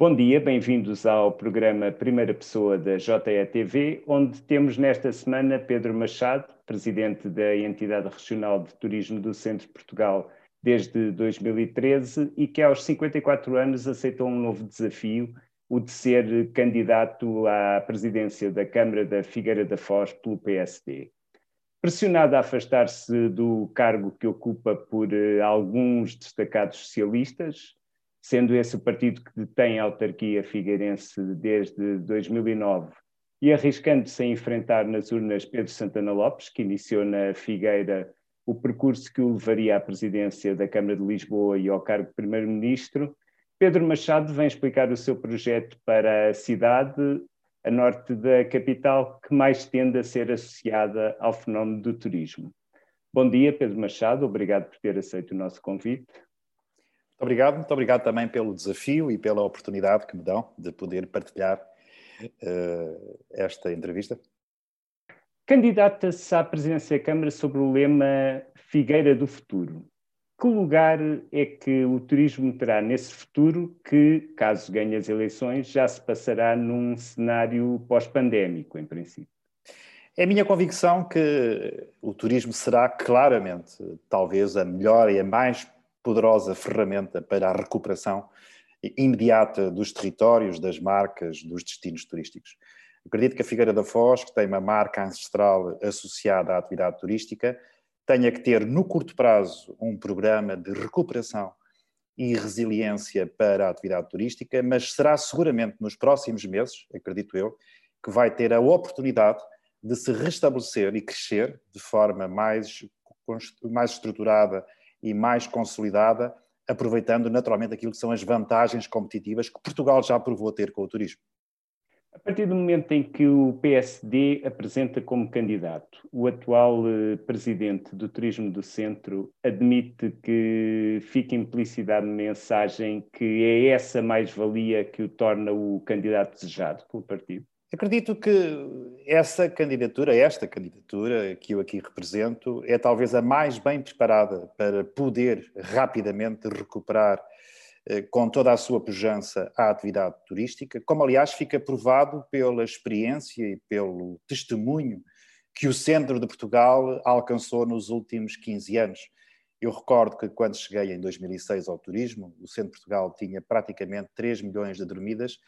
Bom dia, bem-vindos ao programa Primeira Pessoa da JETV, onde temos nesta semana Pedro Machado, presidente da Entidade Regional de Turismo do Centro de Portugal desde 2013 e que aos 54 anos aceitou um novo desafio, o de ser candidato à presidência da Câmara da Figueira da Foz pelo PSD. Pressionado a afastar-se do cargo que ocupa por eh, alguns destacados socialistas, sendo esse o partido que detém a autarquia figueirense desde 2009, e arriscando-se a enfrentar nas urnas Pedro Santana Lopes, que iniciou na Figueira o percurso que o levaria à presidência da Câmara de Lisboa e ao cargo de Primeiro-Ministro, Pedro Machado vem explicar o seu projeto para a cidade, a norte da capital, que mais tende a ser associada ao fenómeno do turismo. Bom dia, Pedro Machado, obrigado por ter aceito o nosso convite. Muito obrigado, muito obrigado também pelo desafio e pela oportunidade que me dão de poder partilhar uh, esta entrevista. Candidata-se à presidência da Câmara sobre o lema Figueira do Futuro. Que lugar é que o turismo terá nesse futuro que, caso ganhe as eleições, já se passará num cenário pós-pandémico, em princípio? É a minha convicção que o turismo será claramente, talvez, a melhor e a mais poderosa ferramenta para a recuperação imediata dos territórios, das marcas, dos destinos turísticos. Acredito que a Figueira da Foz, que tem uma marca ancestral associada à atividade turística, tenha que ter no curto prazo um programa de recuperação e resiliência para a atividade turística, mas será seguramente nos próximos meses, acredito eu, que vai ter a oportunidade de se restabelecer e crescer de forma mais, mais estruturada e mais consolidada, aproveitando naturalmente aquilo que são as vantagens competitivas que Portugal já provou ter com o turismo. A partir do momento em que o PSD apresenta como candidato, o atual eh, presidente do Turismo do Centro admite que fica implícita a mensagem que é essa mais-valia que o torna o candidato desejado pelo partido? Acredito que essa candidatura, esta candidatura que eu aqui represento, é talvez a mais bem preparada para poder rapidamente recuperar eh, com toda a sua pujança a atividade turística, como aliás fica provado pela experiência e pelo testemunho que o centro de Portugal alcançou nos últimos 15 anos. Eu recordo que quando cheguei em 2006 ao turismo, o centro de Portugal tinha praticamente 3 milhões de dormidas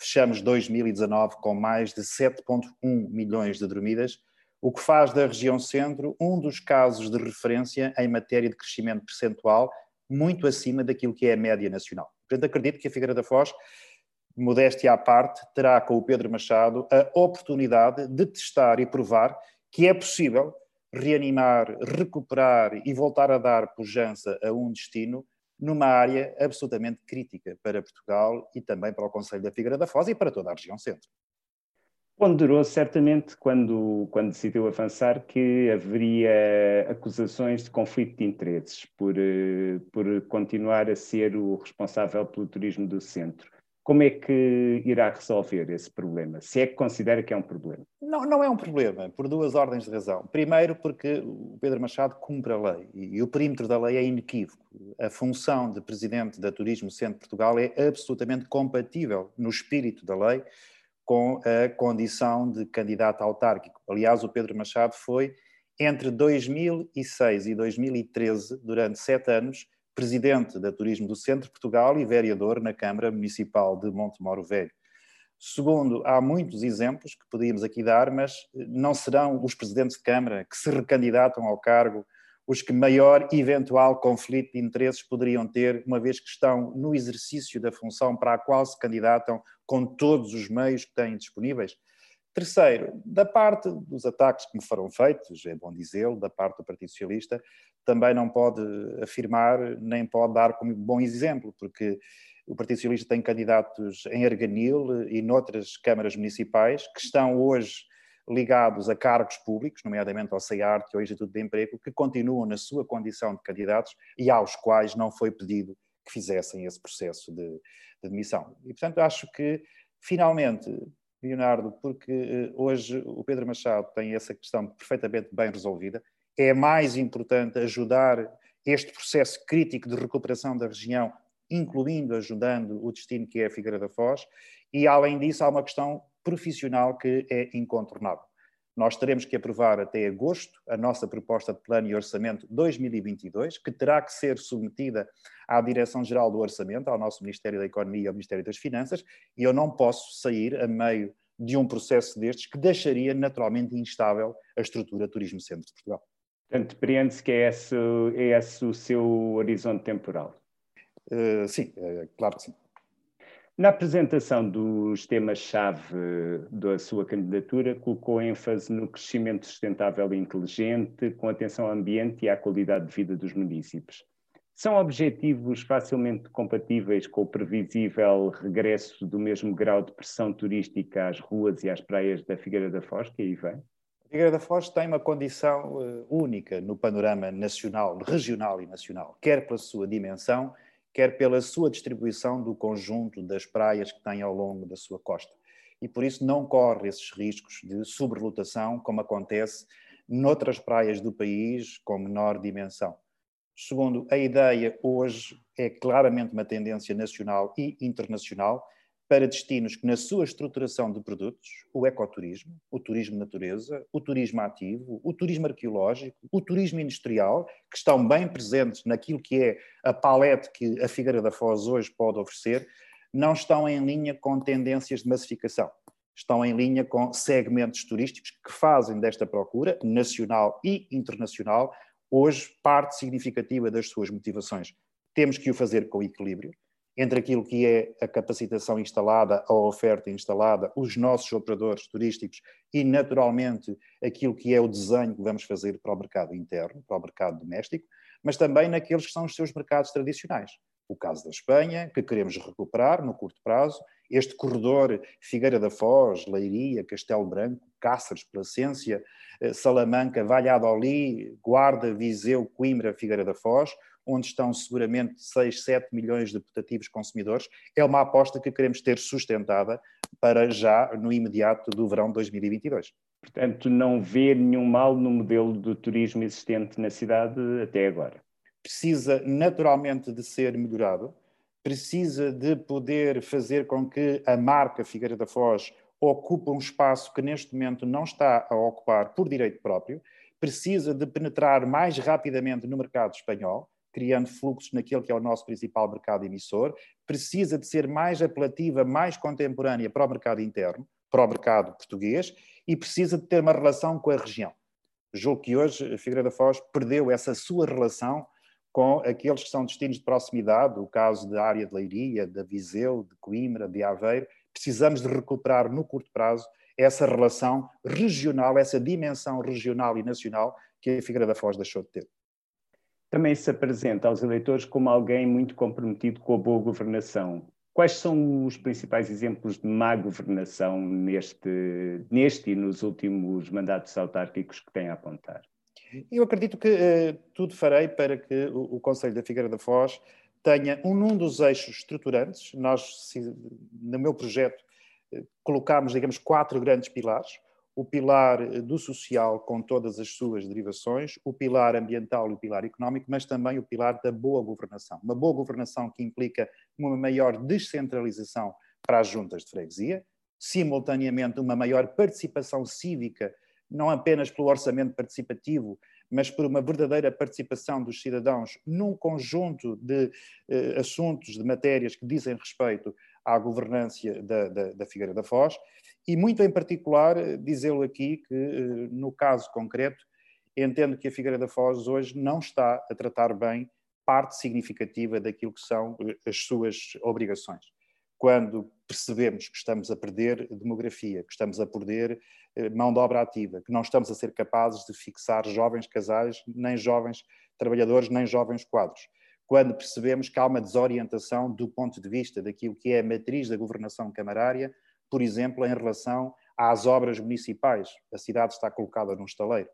Fechamos 2019 com mais de 7,1 milhões de dormidas, o que faz da região centro um dos casos de referência em matéria de crescimento percentual muito acima daquilo que é a média nacional. Portanto, acredito que a Figueira da Foz, modéstia à parte, terá com o Pedro Machado a oportunidade de testar e provar que é possível reanimar, recuperar e voltar a dar pujança a um destino numa área absolutamente crítica para Portugal e também para o Conselho da Figueira da Foz e para toda a região centro. Ponderou certamente quando, quando decidiu avançar que haveria acusações de conflito de interesses por, eh, por continuar a ser o responsável pelo turismo do centro. Como é que irá resolver esse problema? Se é que considera que é um problema? Não, não é um problema, por duas ordens de razão. Primeiro, porque o Pedro Machado cumpre a lei e o perímetro da lei é inequívoco. A função de presidente da Turismo Centro Portugal é absolutamente compatível no espírito da lei com a condição de candidato autárquico. Aliás, o Pedro Machado foi, entre 2006 e 2013, durante sete anos, presidente da Turismo do Centro de Portugal e vereador na Câmara Municipal de Montemoro Velho. Segundo, há muitos exemplos que podíamos aqui dar, mas não serão os presidentes de Câmara que se recandidatam ao cargo os que maior eventual conflito de interesses poderiam ter, uma vez que estão no exercício da função para a qual se candidatam com todos os meios que têm disponíveis. Terceiro, da parte dos ataques que me foram feitos, é bom dizê-lo, da parte do Partido Socialista, também não pode afirmar, nem pode dar como bom exemplo, porque o Partido Socialista tem candidatos em Arganil e noutras câmaras municipais que estão hoje ligados a cargos públicos, nomeadamente ao CEART e ao Instituto de Emprego, que continuam na sua condição de candidatos e aos quais não foi pedido que fizessem esse processo de, de demissão. E, portanto, acho que, finalmente, Leonardo, porque eh, hoje o Pedro Machado tem essa questão perfeitamente bem resolvida. É mais importante ajudar este processo crítico de recuperação da região incluindo, ajudando o destino que é a Figueira da Foz, e além disso há uma questão profissional que é incontornável. Nós teremos que aprovar até agosto a nossa proposta de plano e orçamento 2022, que terá que ser submetida à Direção-Geral do Orçamento, ao nosso Ministério da Economia e ao Ministério das Finanças, e eu não posso sair a meio de um processo destes que deixaria naturalmente instável a estrutura Turismo Centro de Portugal. Portanto, depreende-se que é esse, é esse o seu horizonte temporal? Uh, sim, uh, claro que sim. Na apresentação dos temas-chave da sua candidatura, colocou ênfase no crescimento sustentável e inteligente, com atenção ao ambiente e à qualidade de vida dos municípios. São objetivos facilmente compatíveis com o previsível regresso do mesmo grau de pressão turística às ruas e às praias da Figueira da Foz, que aí vem? A Figueira da Foz tem uma condição uh, única no panorama nacional, regional e nacional, quer pela sua dimensão, quer pela sua distribuição do conjunto das praias que tem ao longo da sua costa. E por isso não corre esses riscos de sobrelotação, como acontece noutras praias do país com menor dimensão. Segundo, a ideia hoje é claramente uma tendência nacional e internacional para destinos que, na sua estruturação de produtos, o ecoturismo, o turismo natureza, o turismo ativo, o turismo arqueológico, o turismo industrial, que estão bem presentes naquilo que é a palete que a Figueira da Foz hoje pode oferecer, não estão em linha com tendências de massificação. Estão em linha com segmentos turísticos que fazem desta procura, nacional e internacional, hoje parte significativa das suas motivações. Temos que o fazer com equilíbrio entre aquilo que é a capacitação instalada, a oferta instalada, os nossos operadores turísticos e, naturalmente, aquilo que é o desenho que vamos fazer para o mercado interno, para o mercado doméstico, mas também naqueles que são os seus mercados tradicionais. O caso da Espanha, que queremos recuperar no curto prazo, este corredor Figueira da Foz, Leiria, Castelo Branco, Cáceres, Placência, eh, Salamanca, Valladolid, Guarda, Viseu, Coimbra, Figueira da Foz, onde estão seguramente 6, 7 milhões de putativos consumidores, é uma aposta que queremos ter sustentada para já no imediato do verão de 2022. Portanto, não vê nenhum mal no modelo do turismo existente na cidade até agora. Precisa naturalmente de ser melhorado, precisa de poder fazer com que a marca Figueira da Foz ocupe um espaço que neste momento não está a ocupar por direito próprio, precisa de penetrar mais rapidamente no mercado espanhol, criando fluxos naquele que é o nosso principal mercado emissor, precisa de ser mais apelativa, mais contemporânea para o mercado interno, para o mercado português, e precisa de ter uma relação com a região. Julgo que hoje a Figueira da Foz perdeu essa sua relação com aqueles que são destinos de proximidade, o caso da área de Leiria, da Viseu, de Coimbra, de Aveiro. Precisamos de recuperar no curto prazo essa relação regional, essa dimensão regional e nacional que a Figueira da Foz deixou de ter também se apresenta aos eleitores como alguém muito comprometido com a boa governação. Quais são os principais exemplos de má governação neste, neste e nos últimos mandatos autárquicos que tem a apontar? Eu acredito que uh, tudo farei para que o, o Conselho da Figueira da Foz tenha um, um dos eixos estruturantes. Nós, se, no meu projeto, uh, colocámos, digamos, quatro grandes pilares o pilar eh, do social com todas as suas derivações, o pilar ambiental e o pilar económico, mas também o pilar da boa governação. Uma boa governação que implica uma maior descentralização para as juntas de freguesia, simultaneamente uma maior participação cívica, não apenas pelo orçamento participativo, mas por uma verdadeira participação dos cidadãos num conjunto de eh, assuntos, de matérias que dizem respeito à governância da, da, da Figueira da Foz e muito em particular eh, dizê-lo aqui que, eh, no caso concreto, entendo que a Figueira da Foz hoje não está a tratar bem parte significativa daquilo que são eh, as suas obrigações. Quando percebemos que estamos a perder demografia, que estamos a perder mão de obra ativa, que não estamos a ser capazes de fixar jovens casais, nem jovens trabalhadores, nem jovens quadros. Quando percebemos que há uma desorientação do ponto de vista daquilo que é a matriz da governação camarária, por exemplo, em relação às obras municipais. A cidade está colocada num estaleiro.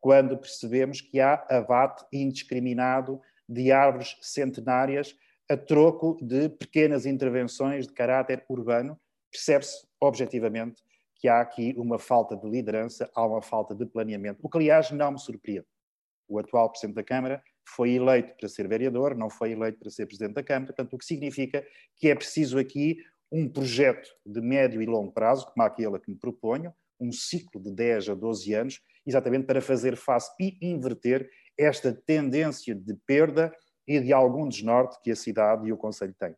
Quando percebemos que há abate indiscriminado de árvores centenárias a troco de pequenas intervenções de caráter urbano, percebe-se objetivamente que há aqui uma falta de liderança, há uma falta de planeamento, o que aliás não me surpreende. O atual Presidente da Câmara foi eleito para ser vereador, não foi eleito para ser presidente da Câmara, portanto, o que significa que é preciso aqui um projeto de médio e longo prazo, como aquele que me proponho, um ciclo de 10 a 12 anos, exatamente para fazer face e inverter esta tendência de perda e de algum desnorte que a cidade e o Conselho têm.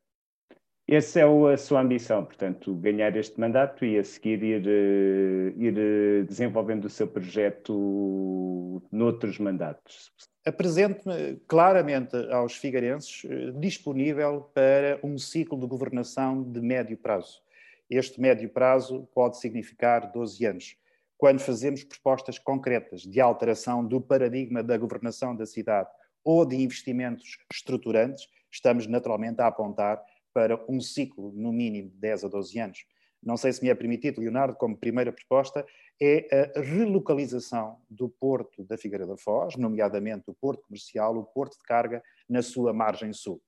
Essa é a sua ambição, portanto, ganhar este mandato e a seguir ir, eh, ir eh, desenvolvendo o seu projeto noutros mandatos. Apresento-me claramente aos figueirenses eh, disponível para um ciclo de governação de médio prazo. Este médio prazo pode significar 12 anos. Quando fazemos propostas concretas de alteração do paradigma da governação da cidade ou de investimentos estruturantes, estamos naturalmente a apontar para um ciclo, no mínimo, de 10 a 12 anos. Não sei se me é permitido, Leonardo, como primeira proposta, é a relocalização do porto da Figueira da Foz, nomeadamente o porto comercial, o porto de carga, na sua margem sul.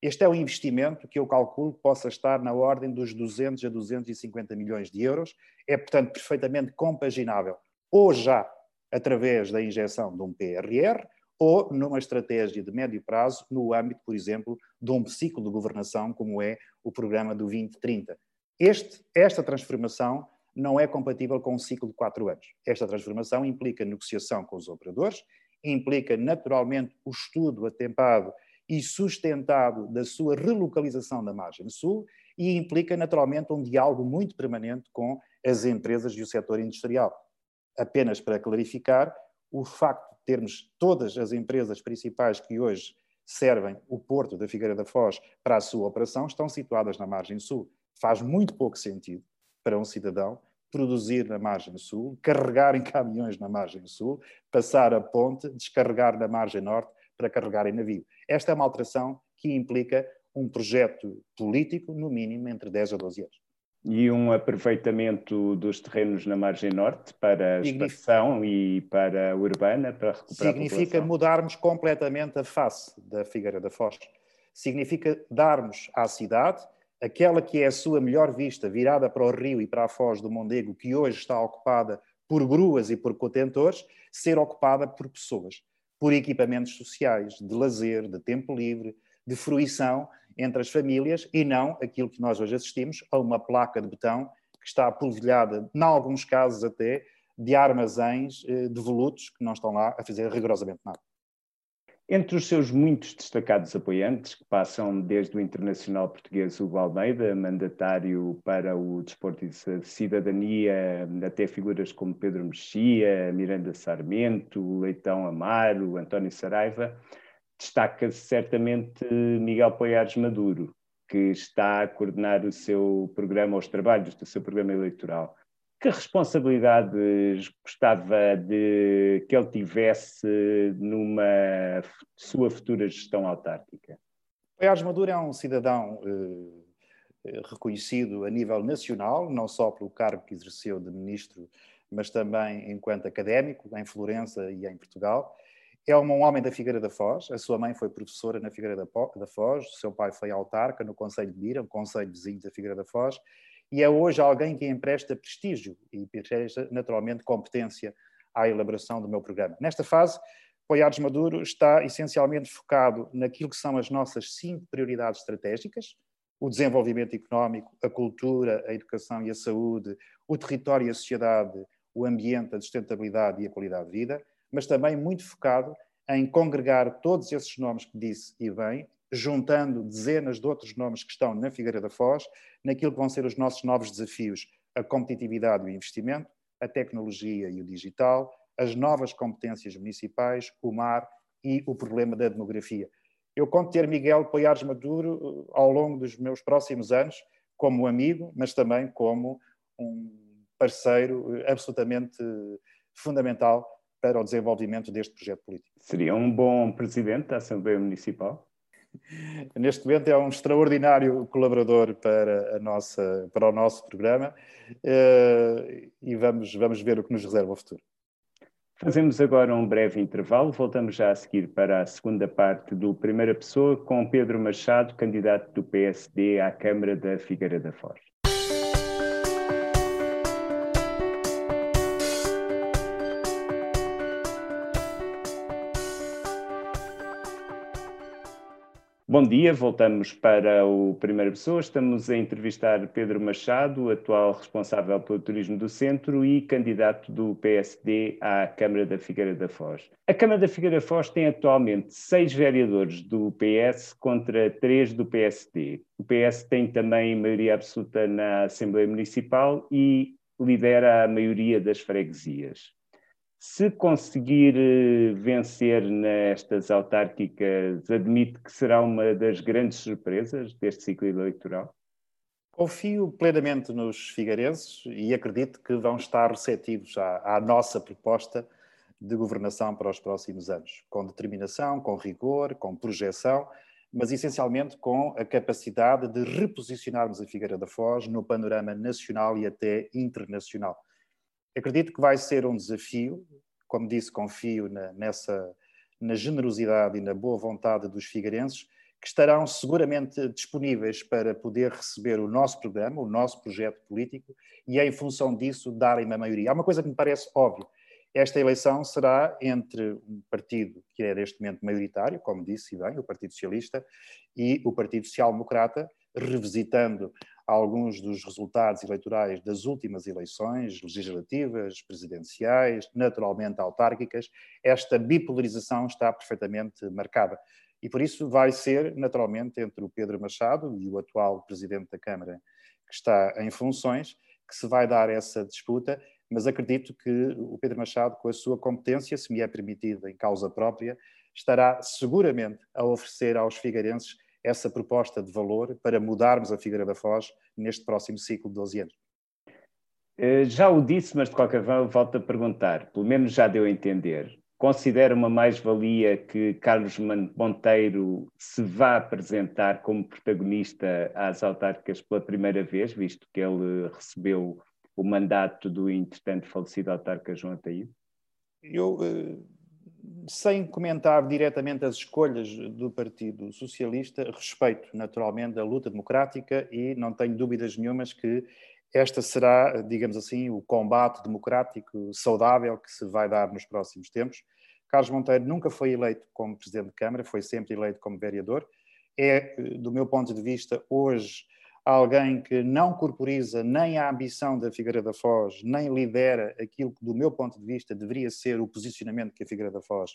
Este é um investimento que eu calculo que possa estar na ordem dos 200 a 250 milhões de euros. É, portanto, perfeitamente compaginável, ou já através da injeção de um PRR, ou numa estratégia de médio prazo, no âmbito, por exemplo, de um ciclo de governação, como é o programa do 2030. Este, esta transformação não é compatível com um ciclo de quatro anos. Esta transformação implica negociação com os operadores, implica naturalmente o estudo atempado e sustentado da sua relocalização da margem sul e implica naturalmente um diálogo muito permanente com as empresas e o setor industrial. Apenas para clarificar, o facto termos todas as empresas principais que hoje servem o Porto da Figueira da Foz para a sua operação estão situadas na margem sul. Faz muito pouco sentido para um cidadão produzir na margem sul, carregar em caminhões na margem sul, passar a ponte, descarregar na margem norte para carregar em navio. Esta é uma alteração que implica um projeto político, no mínimo, entre 10 a 12 anos e um aproveitamento dos terrenos na margem norte para a expansão e para a urbana, para recuperar Significa mudarmos completamente a face da Figueira da Foz. Significa darmos à cidade aquela que é a sua melhor vista, virada para o rio e para a Foz do Mondego, que hoje está ocupada por gruas e por contentores, ser ocupada por pessoas, por equipamentos sociais, de lazer, de tempo livre, de fruição entre as famílias e não aquilo que nós hoje assistimos a uma placa de betão que está polvilhada, em alguns casos até, de armazéns eh, devolutos que não estão lá a fazer rigorosamente nada. Entre os seus muitos destacados apoiantes, que passam desde o internacional português Hugo Almeida, mandatário para o desporto e cidadania, até figuras como Pedro Mexia, Miranda Sarmento, Leitão Amaro, António Saraiva, destaca-se certamente Miguel Poiares Maduro, que está a coordenar o seu programa, os trabalhos do seu programa eleitoral. Que responsabilidades gostava de que ele tivesse numa sua futura gestão autárquica? Poiares Maduro é um cidadão eh, reconhecido a nível nacional, não só pelo cargo que exerceu de ministro, mas também enquanto académico em Florença e em Portugal é um homem da Figueira da Foz, a sua mãe foi professora na Figueira da Foz, o seu pai foi autarca no Conselho de Mira, um conselho vizinho da Figueira da Foz, e é hoje alguém que empresta prestígio e empresta naturalmente competência à elaboração do meu programa. Nesta fase, Poiares Maduro está essencialmente focado naquilo que são as nossas cinco prioridades estratégicas, o desenvolvimento económico, a cultura, a educação e a saúde, o território e a sociedade, o ambiente, a sustentabilidade e a qualidade de vida, mas também muito focado em congregar todos esses nomes que disse e bem, juntando dezenas de outros nomes que estão na Figueira da Foz, naquilo que vão ser os nossos novos desafios, a competitividade e o investimento, a tecnologia e o digital, as novas competências municipais, o mar e o problema da demografia. Eu conto ter Miguel Poiares Maduro eh, ao longo dos meus próximos anos como amigo, mas também como um parceiro eh, absolutamente fundamental para o desenvolvimento deste projeto político. Seria um bom presidente da Assembleia Municipal? Neste momento é um extraordinário colaborador para, a nossa, para o nosso programa uh, e vamos, vamos ver o que nos reserva o futuro. Fazemos agora um breve intervalo, voltamos já a seguir para a segunda parte do Primeira Pessoa com Pedro Machado, candidato do PSD à Câmara da Figueira da Foz. Bom dia, voltamos para o Primeira Pessoa. Estamos a entrevistar Pedro Machado, atual responsável pelo turismo do centro e candidato do PSD à Câmara da Figueira da Foz. A Câmara da Figueira da Foz tem atualmente seis vereadores do PS contra três do PSD. O PS tem também maioria absoluta na Assembleia Municipal e lidera a maioria das freguesias. Se conseguir eh, vencer nestas autárquicas, admite que será uma das grandes surpresas deste ciclo eleitoral? Confio plenamente nos figueirenses e acredito que vão estar receptivos à, à, nossa proposta de governação para os próximos anos, com determinação, com rigor, com projeção, mas essencialmente com a capacidade de reposicionarmos a Figueira da Foz no panorama nacional e até internacional. Acredito que vai ser um desafio, como disse, confio na, nessa na generosidade e na boa vontade dos figueirenses, que estarão seguramente disponíveis para poder receber o nosso programa, o nosso projeto político, e em função disso darem a maioria. Há uma coisa que me parece óbvia. Esta eleição será entre um partido que é neste momento maioritário, como disse bem, o Partido Socialista, e o Partido Social Democrata, revisitando alguns dos resultados eleitorais das últimas eleições legislativas, presidenciais, naturalmente autárquicas, esta bipolarização está perfeitamente marcada. E por isso vai ser, naturalmente, entre o Pedro Machado e o atual presidente da Câmara, que está em funções, que se vai dar essa disputa, mas acredito que o Pedro Machado, com a sua competência, se me é permitido em causa própria, estará seguramente a oferecer aos figueirenses essa proposta de valor para mudarmos a Figueira da Foz neste próximo ciclo de 12 anos? Eh, já o disse, mas de qualquer forma volto a perguntar, pelo menos já deu a entender. Considera uma mais-valia que Carlos Monteiro se vá apresentar como protagonista às autárquicas pela primeira vez, visto que ele recebeu o mandato do entretanto falecido autarca João Ataíde? Eu eh, sem comentar diretamente as escolhas do Partido Socialista, respeito naturalmente a luta democrática e não tenho dúvidas nenhumas que esta será, digamos assim, o combate democrático saudável que se vai dar nos próximos tempos. Carlos Monteiro nunca foi eleito como Presidente de Câmara, foi sempre eleito como vereador. É, do meu ponto de vista, hoje alguém que não corporiza nem a ambição da Figueira da Foz, nem lidera aquilo que, do meu ponto de vista, deveria ser o posicionamento que a Figueira da Foz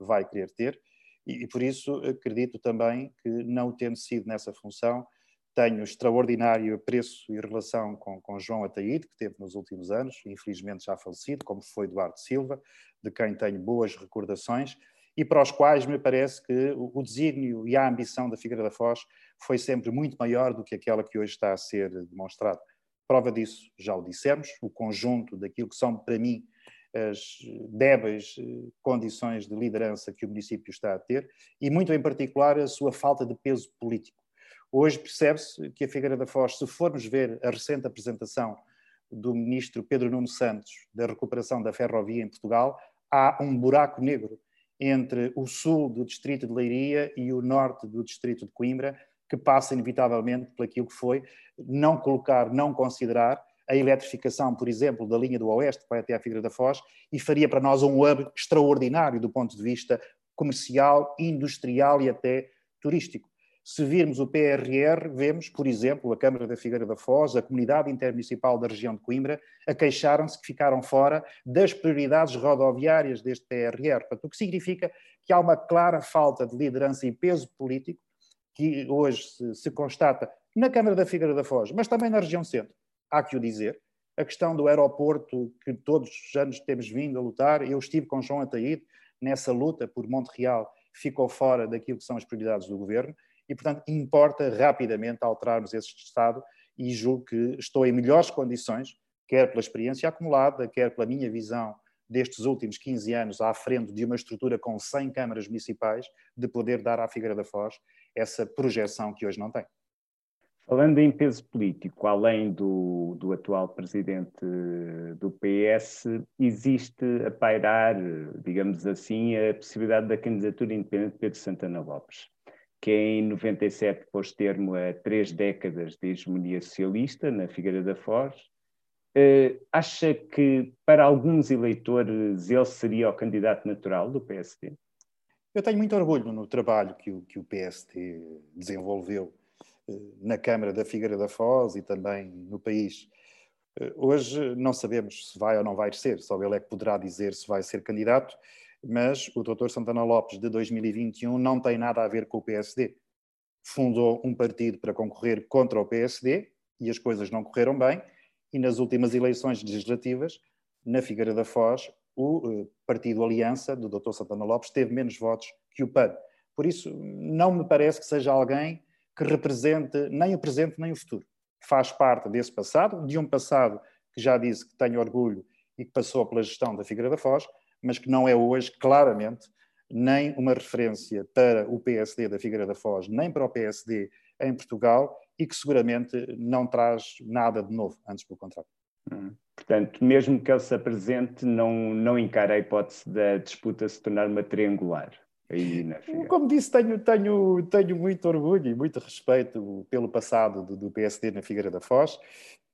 vai querer ter. E, e por isso acredito também que, não tendo sido nessa função, tenho extraordinário apreço e relação com, com João Ataíde, que teve nos últimos anos, infelizmente já falecido, como foi Eduardo Silva, de quem tenho boas recordações, e para os quais me parece que o desígnio e a ambição da Figueira da Foz foi sempre muito maior do que aquela que hoje está a ser demonstrada. Prova disso, já o dissemos, o conjunto daquilo que são, para mim, as débeis eh, condições de liderança que o município está a ter e, muito em particular, a sua falta de peso político. Hoje percebe-se que a Figueira da Foz, se formos ver a recente apresentação do ministro Pedro Nuno Santos da recuperação da ferrovia em Portugal, há um buraco negro entre o sul do distrito de Leiria e o norte do distrito de Coimbra, que passa inevitavelmente por aquilo que foi não colocar, não considerar a eletrificação, por exemplo, da linha do Oeste, vai até à Figueira da Foz, e faria para nós um hub extraordinário do ponto de vista comercial, industrial e até turístico. Se virmos o PRR, vemos, por exemplo, a Câmara da Figueira da Foz, a Comunidade Intermunicipal da região de Coimbra, a queixaram-se que ficaram fora das prioridades rodoviárias deste PRR. Portanto, o que significa que há uma clara falta de liderança e peso político que hoje se, se constata na Câmara da Figueira da Foz, mas também na região centro. Há que o dizer. A questão do aeroporto, que todos os anos temos vindo a lutar, eu estive com João Ataíde nessa luta por Monte Real, ficou fora daquilo que são as prioridades do governo e, portanto, importa rapidamente alterarmos esse estado e julgo que estou em melhores condições, quer pela experiência acumulada, quer pela minha visão destes últimos 15 anos à frente de uma estrutura com 100 câmaras municipais, de poder dar à Figueira da Foz essa projeção que hoje não tem. Falando em peso político, além do, do atual presidente do PS, existe a pairar, digamos assim, a possibilidade da candidatura independente de Pedro Santana Lopes que em 97 pôs termo a três décadas de hegemonia socialista na Figueira da Foz. Uh, acha que para alguns eleitores ele seria o candidato natural do PSD? Eu tenho muito orgulho no trabalho que o, que o PST desenvolveu eh, na Câmara da Figueira da Foz e também no país. Eh, hoje não sabemos se vai ou não vai ser, só ele é que poderá dizer se vai ser candidato, mas o Dr. Santana Lopes de 2021 não tem nada a ver com o PSD. Fundou um partido para concorrer contra o PSD e as coisas não correram bem, e nas últimas eleições legislativas, na Figueira da Foz, o eh, partido Aliança, do Dr. Santana Lopes, teve menos votos que o PAN. Por isso, não me parece que seja alguém que represente nem o presente nem o futuro. Faz parte desse passado, de um passado que já disse que tenho orgulho e que passou pela gestão da Figueira da Foz, mas que não é hoje, claramente, nem uma referência para o PSD da Figueira da Foz, nem para o PSD em Portugal e que seguramente não traz nada de novo, antes pelo contrário. Hum. Portanto, mesmo que ele se apresente, não, não encara a hipótese da disputa se tornar uma triangular. Aí Como disse, tenho, tenho, tenho muito orgulho e muito respeito pelo passado do, do PSD na Figueira da Foz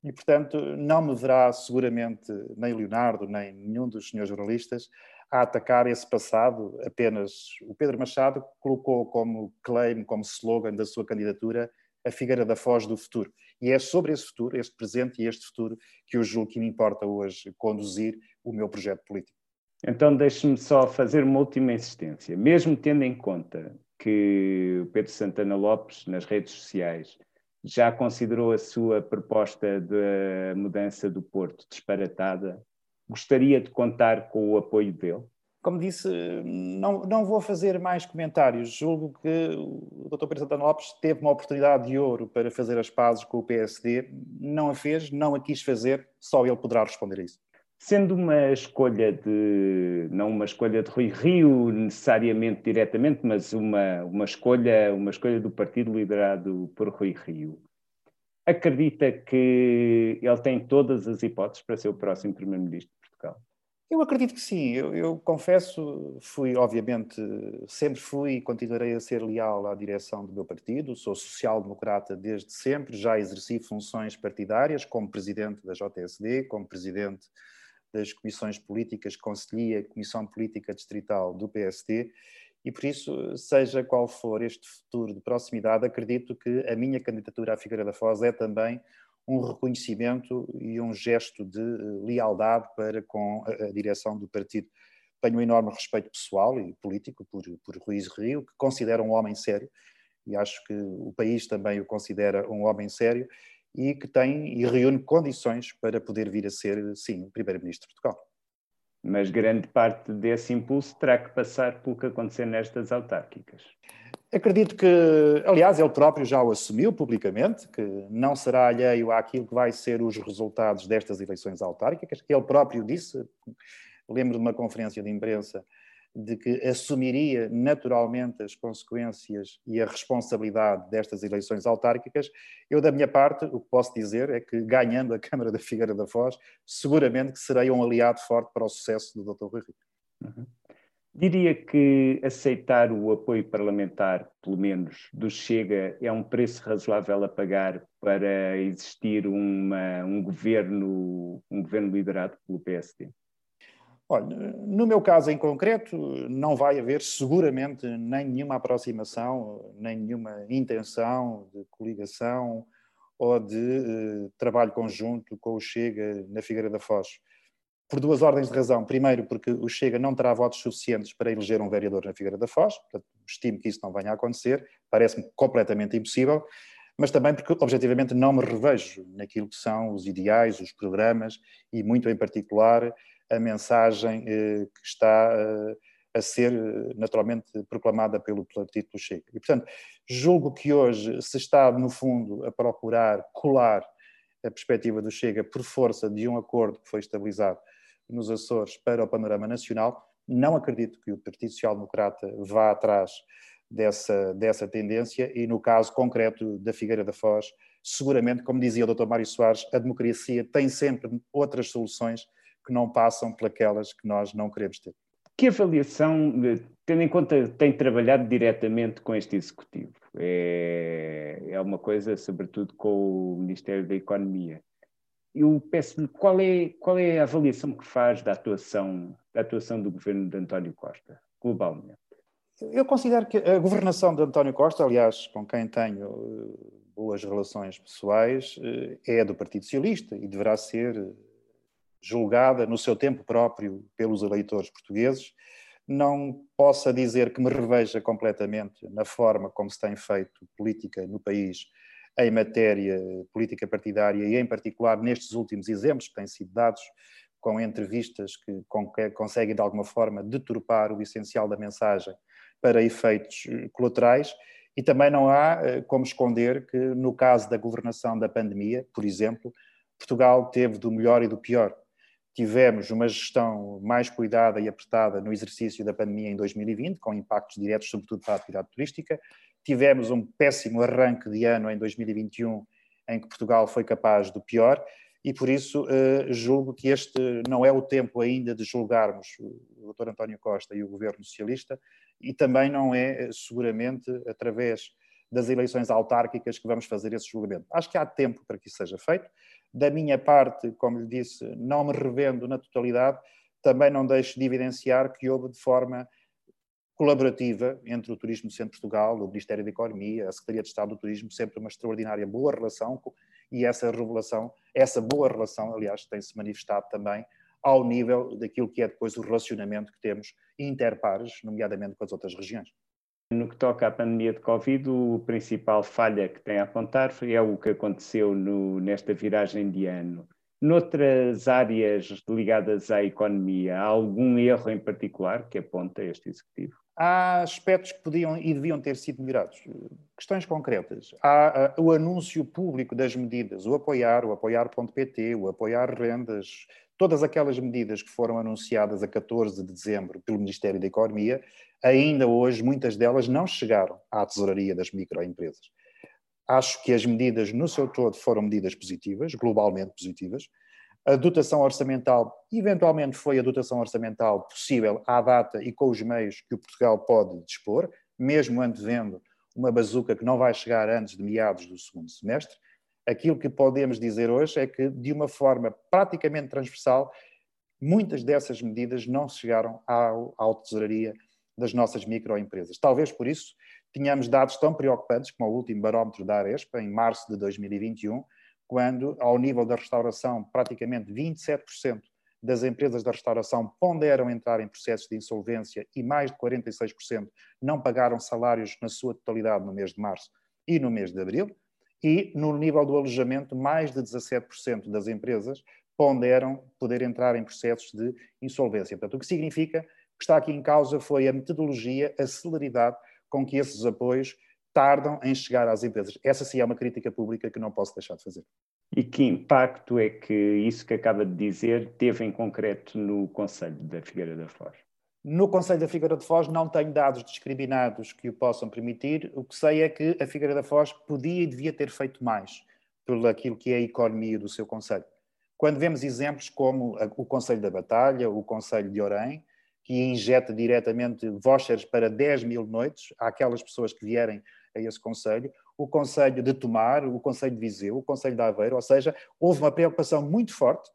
e, portanto, não me verá seguramente nem Leonardo, nem nenhum dos senhores jornalistas a atacar esse passado. Apenas o Pedro Machado colocou como claim, como slogan da sua candidatura, a Figueira da Foz do futuro. E é sobre esse futuro, este presente e este futuro, que eu julgo que me importa hoje conduzir o meu projeto político. Então, deixe-me só fazer uma última insistência. Mesmo tendo em conta que o Pedro Santana Lopes, nas redes sociais, já considerou a sua proposta de mudança do Porto disparatada, gostaria de contar com o apoio dele? Como disse, não, não vou fazer mais comentários. Julgo que o Dr. Pedro Santana Lopes teve uma oportunidade de ouro para fazer as pazes com o PSD, não a fez, não a quis fazer, só ele poderá responder a isso. Sendo uma escolha de, não uma escolha de Rui Rio necessariamente diretamente, mas uma, uma, escolha, uma escolha do partido liderado por Rui Rio, acredita que ele tem todas as hipóteses para ser o próximo Primeiro-Ministro de Portugal? Eu acredito que sim. Eu, eu, confesso, fui, obviamente, sempre fui e continuarei a ser leal à direção do meu partido. Sou social-democrata desde sempre. Já exerci funções partidárias como presidente da JSD, como presidente das comissões políticas, conselhia, comissão política distrital do PSD. E por isso, seja qual for este futuro de proximidade, acredito que a minha candidatura à Figueira da Foz é também um reconhecimento e um gesto de eh, lealdade para com a direção do partido. Tenho um enorme respeito pessoal e político por, por Ruiz Rio, que considero um homem sério, e acho que o país também o considera um homem sério, e que tem e reúne condições para poder vir a ser, sim, Primeiro-Ministro de Portugal. Mas grande parte desse impulso terá que passar pelo que acontecer nestas autárquicas. Acredito que, aliás, ele próprio já o assumiu publicamente, que não será alheio àquilo que vai ser os resultados destas eleições autárquicas. Ele próprio disse, lembro de uma conferência de imprensa, de que assumiria naturalmente as consequências e a responsabilidade destas eleições autárquicas. Eu, da minha parte, o que posso dizer é que, ganhando a Câmara da Figueira da Foz, seguramente que serei um aliado forte para o sucesso do Dr. Rui Rico. Uhum. Diria que aceitar o apoio parlamentar, pelo menos, do Chega, é um preço razoável a pagar para existir uma, um, governo, um governo liderado pelo PSD? Olha, no meu caso em concreto, não vai haver seguramente nem nenhuma aproximação, nem nenhuma intenção de coligação ou de uh, trabalho conjunto com o Chega na Figueira da Foz. Por duas ordens de razão. Primeiro, porque o Chega não terá votos suficientes para eleger um vereador na Figueira da Foz, portanto, estimo que isso não venha a acontecer, parece-me completamente impossível, mas também porque, objetivamente, não me revejo naquilo que são os ideais, os programas e, muito em particular, a mensagem eh, que está eh, a ser eh, naturalmente proclamada pelo Partido do Chega. E, portanto, julgo que hoje se está, no fundo, a procurar colar a perspectiva do Chega por força de um acordo que foi estabilizado nos Açores para o panorama nacional. Não acredito que o Partido Social Democrata vá atrás dessa, dessa tendência e, no caso concreto da Figueira da Foz, seguramente, como dizia o Dr. Mário Soares, a democracia tem sempre outras soluções que não passam pelas que nós não queremos ter. Que avaliação, tendo em conta que tem trabalhado diretamente com este Executivo, é, é uma coisa, sobretudo, com o Ministério da Economia eu peço-lhe qual é, qual é a avaliação que faz da atuação, da atuação do governo de António Costa, globalmente? Eu considero que a governação de António Costa, aliás, com quem tenho eh, boas relações pessoais, eh, é do Partido Socialista e deverá ser julgada no seu tempo próprio pelos eleitores portugueses. Não possa dizer que me reveja completamente na forma como se tem feito política no país em matéria política partidária e, em particular, nestes últimos exemplos que têm sido dados com entrevistas que conseguem, de alguma forma, deturpar o essencial da mensagem para efeitos eh, colaterais. E também não há eh, como esconder que, no caso da governação da pandemia, por exemplo, Portugal teve do melhor e do pior. Tivemos uma gestão mais cuidada e apertada no exercício da pandemia em 2020, com impactos diretos, sobretudo para a atividade turística. Tivemos um péssimo arranque de ano em 2021, em que Portugal foi capaz do pior e por isso uh, julgo que este não é o tempo ainda de julgarmos o Dr. António Costa e o governo socialista e também não é eh, seguramente através das eleições autárquicas que vamos fazer esse julgamento. Acho que há tempo para que isso seja feito. Da minha parte, como lhe disse, não me revendo na totalidade, também não deixo de evidenciar que houve de forma colaborativa entre o Turismo Centro Portugal, o Ministério da Economia, a Secretaria de Estado do Turismo, sempre uma extraordinária boa relação e essa revelação, essa boa relação, aliás, tem-se manifestado também ao nível daquilo que é depois o relacionamento que temos interpares, nomeadamente com as outras regiões. No que toca à pandemia de Covid, o principal falha que tem a apontar é o que aconteceu no, nesta viragem de ano. Noutras áreas ligadas à economia, há algum erro em particular que aponta este Executivo? há aspectos que podiam e deviam ter sido melhorados. Questões concretas. Há o anúncio público das medidas, o apoiar, o apoiar.pt, o apoiar rendas, todas aquelas medidas que foram anunciadas a 14 de dezembro pelo Ministério da Economia, ainda hoje muitas delas não chegaram à tesouraria das microempresas. Acho que as medidas no seu todo foram medidas positivas, globalmente positivas, a dotação orçamental, eventualmente foi a dotação orçamental possível à data e com os meios que o Portugal pode dispor, mesmo antevendo uma bazuca que não vai chegar antes de meados do segundo semestre. Aquilo que podemos dizer hoje é que, de uma forma praticamente transversal, muitas dessas medidas não chegaram ao, à tesouraria das nossas microempresas. Talvez por isso tenhamos dados tão preocupantes como o último barómetro da Arespa, em março de 2021, quando, ao nível da restauração, praticamente 27% das empresas da restauração ponderam entrar em processos de insolvência e mais de 46% não pagaram salários na sua totalidade no mês de março e no mês de abril. E no nível do alojamento, mais de 17% das empresas ponderam poder entrar em processos de insolvência. Portanto, o que significa que está aqui em causa foi a metodologia, a celeridade com que esses apoios tardam em chegar às empresas. Essa sim é uma crítica pública que não posso deixar de fazer. E que impacto é que isso que acaba de dizer teve em concreto no Conselho da Figueira da Foz? No Conselho da Figueira da Foz não tenho dados discriminados que o possam permitir. O que sei é que a Figueira da Foz podia e devia ter feito mais pelo aquilo que é a economia do seu Conselho. Quando vemos exemplos como o Conselho da Batalha, o Conselho de Orém, que injeta diretamente vouchers para 10 mil noites àquelas pessoas que vierem a esse Conselho, o Conselho de Tomar, o Conselho de Viseu, o Conselho de Aveiro, ou seja, houve uma preocupação muito forte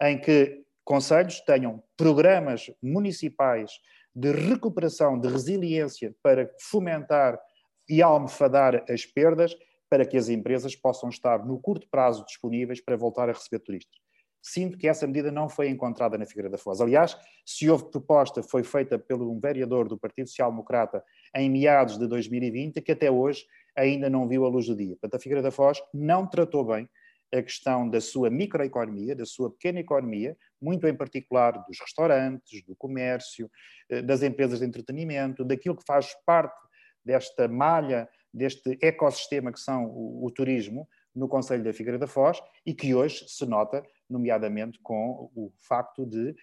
em que conselhos tenham programas municipais de recuperação, de resiliência para fomentar e almofadar as perdas para que as empresas possam estar no curto prazo disponíveis para voltar a receber turistas. Sinto que essa medida não foi encontrada na Figueira da Foz. Aliás, se houve proposta, foi feita pelo um vereador do Partido Social Democrata em meados de 2020, que até hoje ainda não viu a luz do dia. Portanto, a Figueira da Foz não tratou bem a questão da sua microeconomia, da sua pequena economia, muito em particular dos restaurantes, do comércio, eh, das empresas de entretenimento, daquilo que faz parte desta malha, deste ecossistema que são o, o turismo no Conselho da Figueira da Foz e que hoje se nota nomeadamente com o facto de,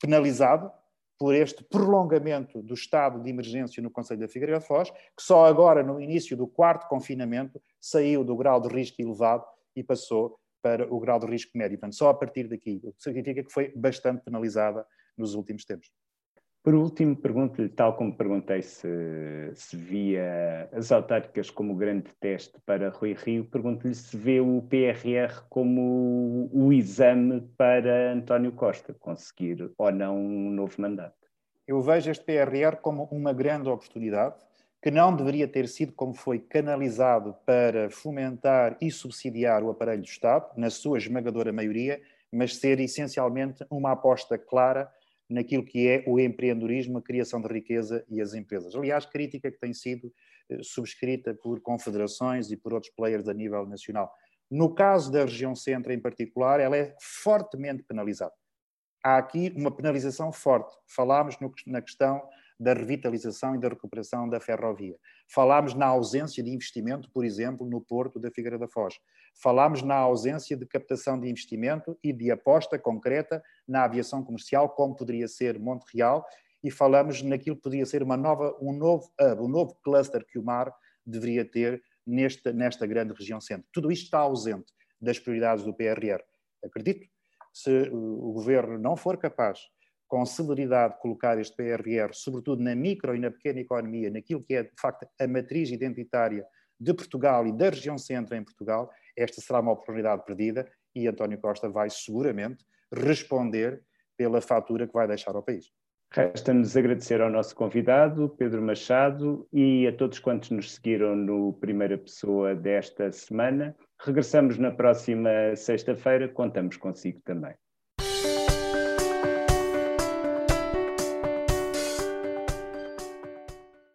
penalizado por este prolongamento do estado de emergência no Conselho da Figueira da Foz, que só agora, no início do quarto confinamento, saiu do grau de risco elevado e passou para o grau de risco médio. Portanto, só a partir daqui, o que significa que foi bastante penalizada nos últimos tempos. Por último, pergunto-lhe, tal como perguntei se, se via as autárquicas como grande teste para Rui Rio, pergunto-lhe se vê o PRR como o exame para António Costa conseguir ou não um novo mandato. Eu vejo este PRR como uma grande oportunidade que não deveria ter sido como foi canalizado para fomentar e subsidiar o aparelho do Estado, na sua esmagadora maioria, mas ser essencialmente uma aposta clara naquilo que é o empreendedorismo, a criação de riqueza e as empresas. Aliás, crítica que tem sido eh, subscrita por confederações e por outros players a nível nacional. No caso da região centro em particular, ela é fortemente penalizada. Há aqui uma penalização forte. Falámos no, na questão da revitalização e da recuperação da ferrovia. Falámos na ausência de investimento, por exemplo, no Porto da Figueira da Foz. Falámos na ausência de captação de investimento e de aposta concreta na aviação comercial, como poderia ser Montreal, e falamos naquilo que poderia ser uma nova, um novo hub, um novo cluster que o mar deveria ter nesta, nesta grande região centro. Tudo isto está ausente das prioridades do PRR. Acredito, se o governo não for capaz com celeridade colocar este PRR, sobretudo na micro e na pequena economia, naquilo que é, de facto, a matriz identitária de Portugal e da região centro em Portugal, esta será uma oportunidade perdida e António Costa vai seguramente responder pela fatura que vai deixar ao país. Resta-nos agradecer ao nosso convidado, Pedro Machado, e a todos quantos nos seguiram no Primeira Pessoa desta semana. Regressamos na próxima sexta-feira, contamos consigo também.